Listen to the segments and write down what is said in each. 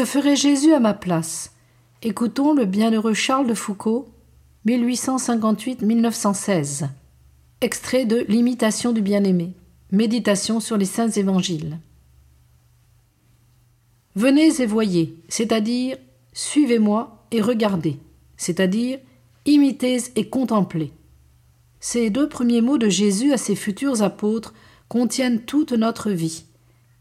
Que ferait Jésus à ma place? Écoutons le bienheureux Charles de Foucault, 1858-1916. Extrait de L'imitation du bien-aimé. Méditation sur les saints évangiles. Venez et voyez, c'est-à-dire suivez-moi et regardez, c'est-à-dire imitez et contemplez. Ces deux premiers mots de Jésus à ses futurs apôtres contiennent toute notre vie.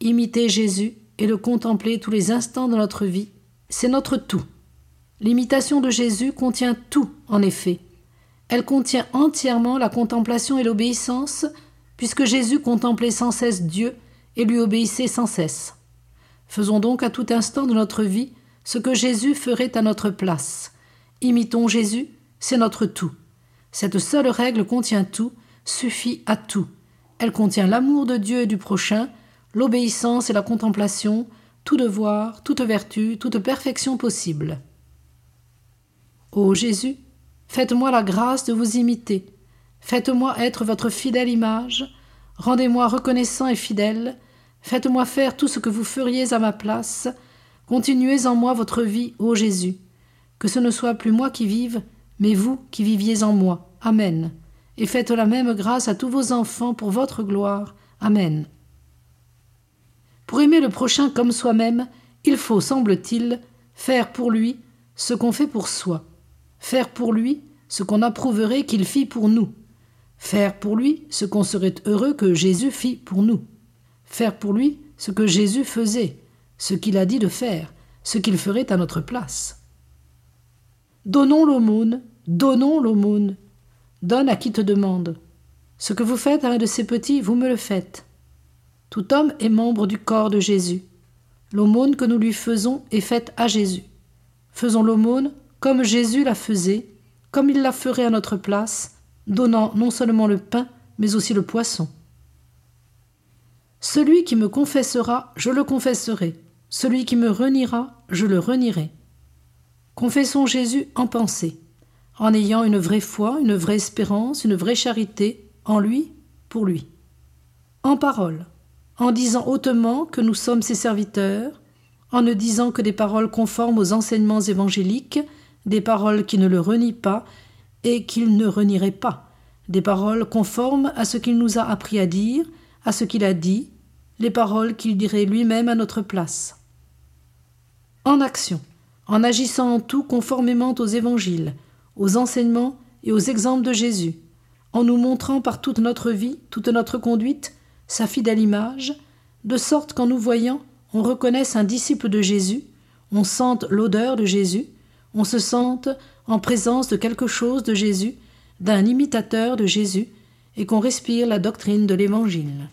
Imiter Jésus et le contempler tous les instants de notre vie, c'est notre tout. L'imitation de Jésus contient tout, en effet. Elle contient entièrement la contemplation et l'obéissance, puisque Jésus contemplait sans cesse Dieu et lui obéissait sans cesse. Faisons donc à tout instant de notre vie ce que Jésus ferait à notre place. Imitons Jésus, c'est notre tout. Cette seule règle contient tout, suffit à tout. Elle contient l'amour de Dieu et du prochain, l'obéissance et la contemplation, tout devoir, toute vertu, toute perfection possible. Ô Jésus, faites-moi la grâce de vous imiter, faites-moi être votre fidèle image, rendez-moi reconnaissant et fidèle, faites-moi faire tout ce que vous feriez à ma place, continuez en moi votre vie, ô Jésus, que ce ne soit plus moi qui vive, mais vous qui viviez en moi. Amen. Et faites la même grâce à tous vos enfants pour votre gloire. Amen. Pour aimer le prochain comme soi-même, il faut, semble-t-il, faire pour lui ce qu'on fait pour soi, faire pour lui ce qu'on approuverait qu'il fit pour nous, faire pour lui ce qu'on serait heureux que Jésus fit pour nous, faire pour lui ce que Jésus faisait, ce qu'il a dit de faire, ce qu'il ferait à notre place. Donnons l'aumône, donnons l'aumône. Donne à qui te demande. Ce que vous faites à un de ces petits, vous me le faites. Tout homme est membre du corps de Jésus. L'aumône que nous lui faisons est faite à Jésus. Faisons l'aumône comme Jésus la faisait, comme il la ferait à notre place, donnant non seulement le pain, mais aussi le poisson. Celui qui me confessera, je le confesserai. Celui qui me reniera, je le renierai. Confessons Jésus en pensée, en ayant une vraie foi, une vraie espérance, une vraie charité, en lui, pour lui. En parole, en disant hautement que nous sommes ses serviteurs, en ne disant que des paroles conformes aux enseignements évangéliques, des paroles qui ne le renient pas et qu'il ne renierait pas, des paroles conformes à ce qu'il nous a appris à dire, à ce qu'il a dit, les paroles qu'il dirait lui-même à notre place. En action en agissant en tout conformément aux évangiles, aux enseignements et aux exemples de Jésus, en nous montrant par toute notre vie, toute notre conduite, sa fidèle image, de sorte qu'en nous voyant, on reconnaisse un disciple de Jésus, on sente l'odeur de Jésus, on se sente en présence de quelque chose de Jésus, d'un imitateur de Jésus, et qu'on respire la doctrine de l'Évangile.